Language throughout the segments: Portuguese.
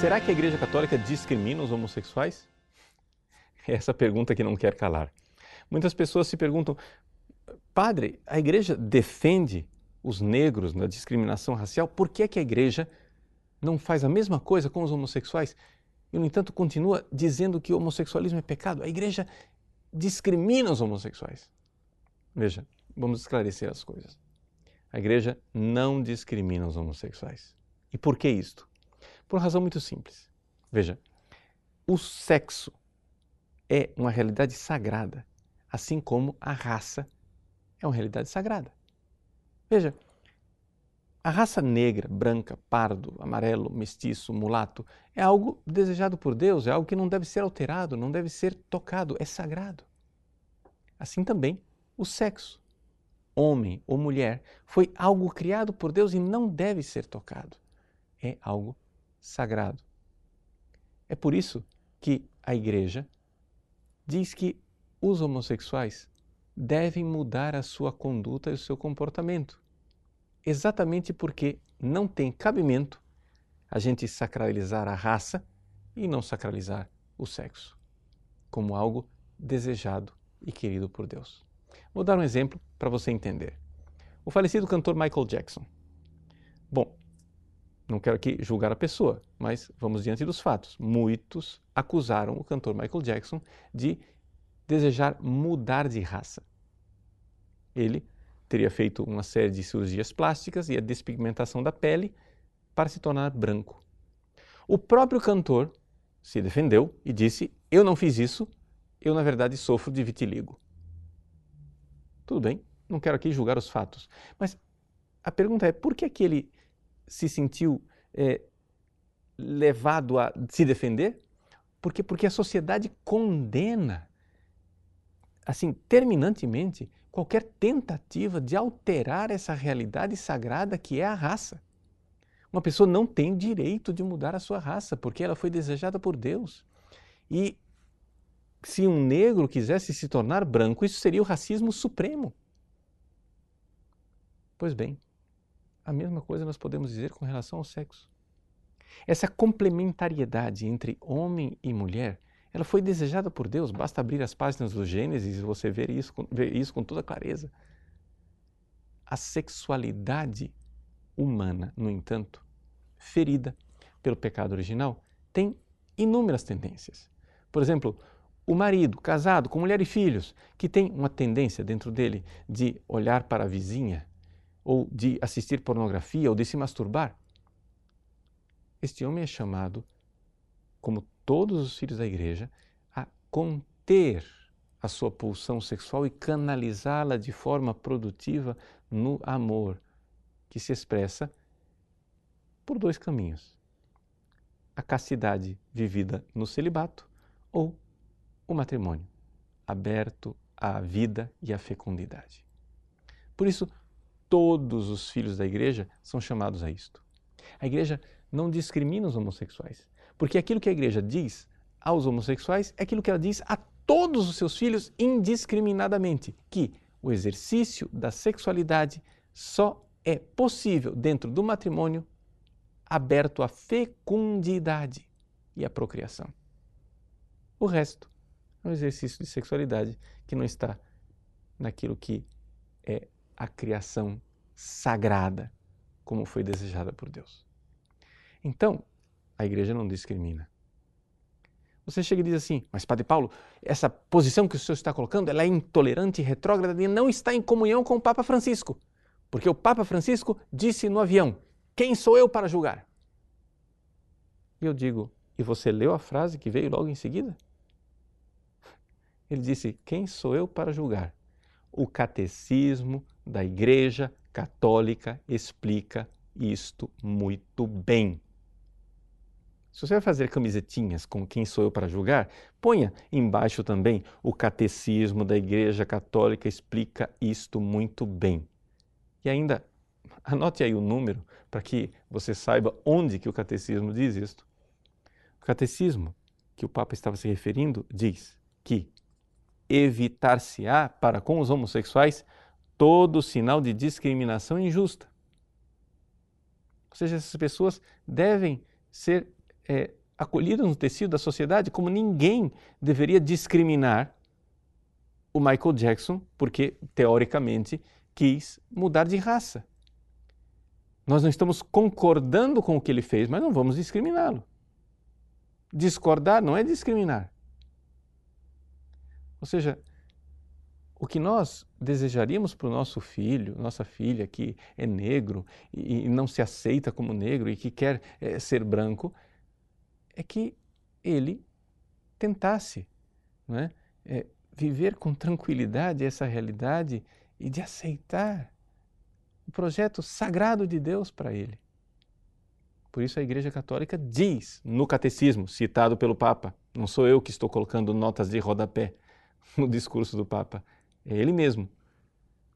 Será que a Igreja Católica discrimina os homossexuais? É essa pergunta que não quer calar. Muitas pessoas se perguntam, padre, a Igreja defende os negros na discriminação racial, por que, é que a Igreja não faz a mesma coisa com os homossexuais? E, no entanto, continua dizendo que o homossexualismo é pecado. A Igreja discrimina os homossexuais. Veja, vamos esclarecer as coisas. A Igreja não discrimina os homossexuais. E por que isto? Por uma razão muito simples. Veja, o sexo é uma realidade sagrada, assim como a raça é uma realidade sagrada. Veja, a raça negra, branca, pardo, amarelo, mestiço, mulato é algo desejado por Deus, é algo que não deve ser alterado, não deve ser tocado, é sagrado. Assim também o sexo, homem ou mulher, foi algo criado por Deus e não deve ser tocado. É algo sagrado. É por isso que a igreja diz que os homossexuais devem mudar a sua conduta e o seu comportamento. Exatamente porque não tem cabimento a gente sacralizar a raça e não sacralizar o sexo como algo desejado e querido por Deus. Vou dar um exemplo para você entender. O falecido cantor Michael Jackson. Bom, não quero aqui julgar a pessoa, mas vamos diante dos fatos. Muitos acusaram o cantor Michael Jackson de desejar mudar de raça. Ele teria feito uma série de cirurgias plásticas e a despigmentação da pele para se tornar branco. O próprio cantor se defendeu e disse: Eu não fiz isso, eu na verdade sofro de vitiligo. Tudo bem, não quero aqui julgar os fatos, mas a pergunta é: por que, é que ele se sentiu é, levado a se defender? Porque, porque a sociedade condena, assim, terminantemente, qualquer tentativa de alterar essa realidade sagrada que é a raça. Uma pessoa não tem direito de mudar a sua raça, porque ela foi desejada por Deus. E se um negro quisesse se tornar branco, isso seria o racismo supremo. Pois bem, a mesma coisa nós podemos dizer com relação ao sexo. Essa complementariedade entre homem e mulher, ela foi desejada por Deus. Basta abrir as páginas do Gênesis e você ver isso, ver isso com toda clareza. A sexualidade humana, no entanto, ferida pelo pecado original, tem inúmeras tendências. Por exemplo, o marido casado com mulher e filhos, que tem uma tendência dentro dele de olhar para a vizinha ou de assistir pornografia ou de se masturbar, este homem é chamado, como todos os filhos da igreja, a conter a sua pulsão sexual e canalizá-la de forma produtiva no amor, que se expressa por dois caminhos: a castidade vivida no celibato ou o matrimônio aberto à vida e à fecundidade. Por isso, todos os filhos da igreja são chamados a isto. A igreja não discrimina os homossexuais, porque aquilo que a igreja diz aos homossexuais é aquilo que ela diz a todos os seus filhos indiscriminadamente, que o exercício da sexualidade só é possível dentro do matrimônio aberto à fecundidade e à procriação. O resto é um exercício de sexualidade que não está naquilo que é a criação sagrada, como foi desejada por Deus. Então, a igreja não discrimina. Você chega e diz assim, mas Padre Paulo, essa posição que o senhor está colocando, ela é intolerante retrógrada e não está em comunhão com o Papa Francisco. Porque o Papa Francisco disse no avião, quem sou eu para julgar? E eu digo, e você leu a frase que veio logo em seguida? Ele disse, quem sou eu para julgar? O catecismo da Igreja Católica explica isto muito bem. Se você vai fazer camisetinhas com quem sou eu para julgar, ponha embaixo também o catecismo da Igreja Católica explica isto muito bem. E ainda anote aí o número para que você saiba onde que o catecismo diz isto. O catecismo que o Papa estava se referindo diz que evitar-se-á para com os homossexuais todo sinal de discriminação injusta. Ou seja, essas pessoas devem ser é, acolhidos no tecido da sociedade, como ninguém deveria discriminar o Michael Jackson, porque, teoricamente, quis mudar de raça. Nós não estamos concordando com o que ele fez, mas não vamos discriminá-lo. Discordar não é discriminar. Ou seja, o que nós desejaríamos para o nosso filho, nossa filha que é negro e não se aceita como negro e que quer é, ser branco, é que ele tentasse não é? É, viver com tranquilidade essa realidade e de aceitar o projeto sagrado de Deus para ele. Por isso a Igreja Católica diz no catecismo, citado pelo Papa, não sou eu que estou colocando notas de rodapé no discurso do Papa, é ele mesmo.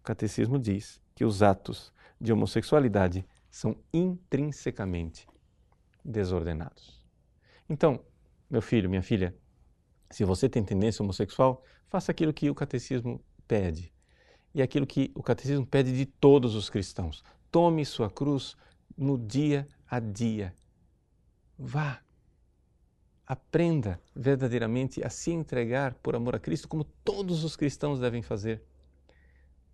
O catecismo diz que os atos de homossexualidade são intrinsecamente desordenados. Então, meu filho, minha filha, se você tem tendência homossexual, faça aquilo que o catecismo pede. E aquilo que o catecismo pede de todos os cristãos. Tome sua cruz no dia a dia. Vá. Aprenda verdadeiramente a se entregar por amor a Cristo, como todos os cristãos devem fazer.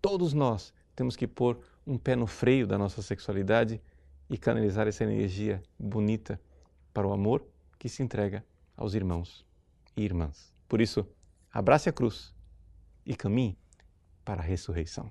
Todos nós temos que pôr um pé no freio da nossa sexualidade e canalizar essa energia bonita para o amor que se entrega aos irmãos e irmãs. Por isso, abrace a cruz e caminhe para a ressurreição.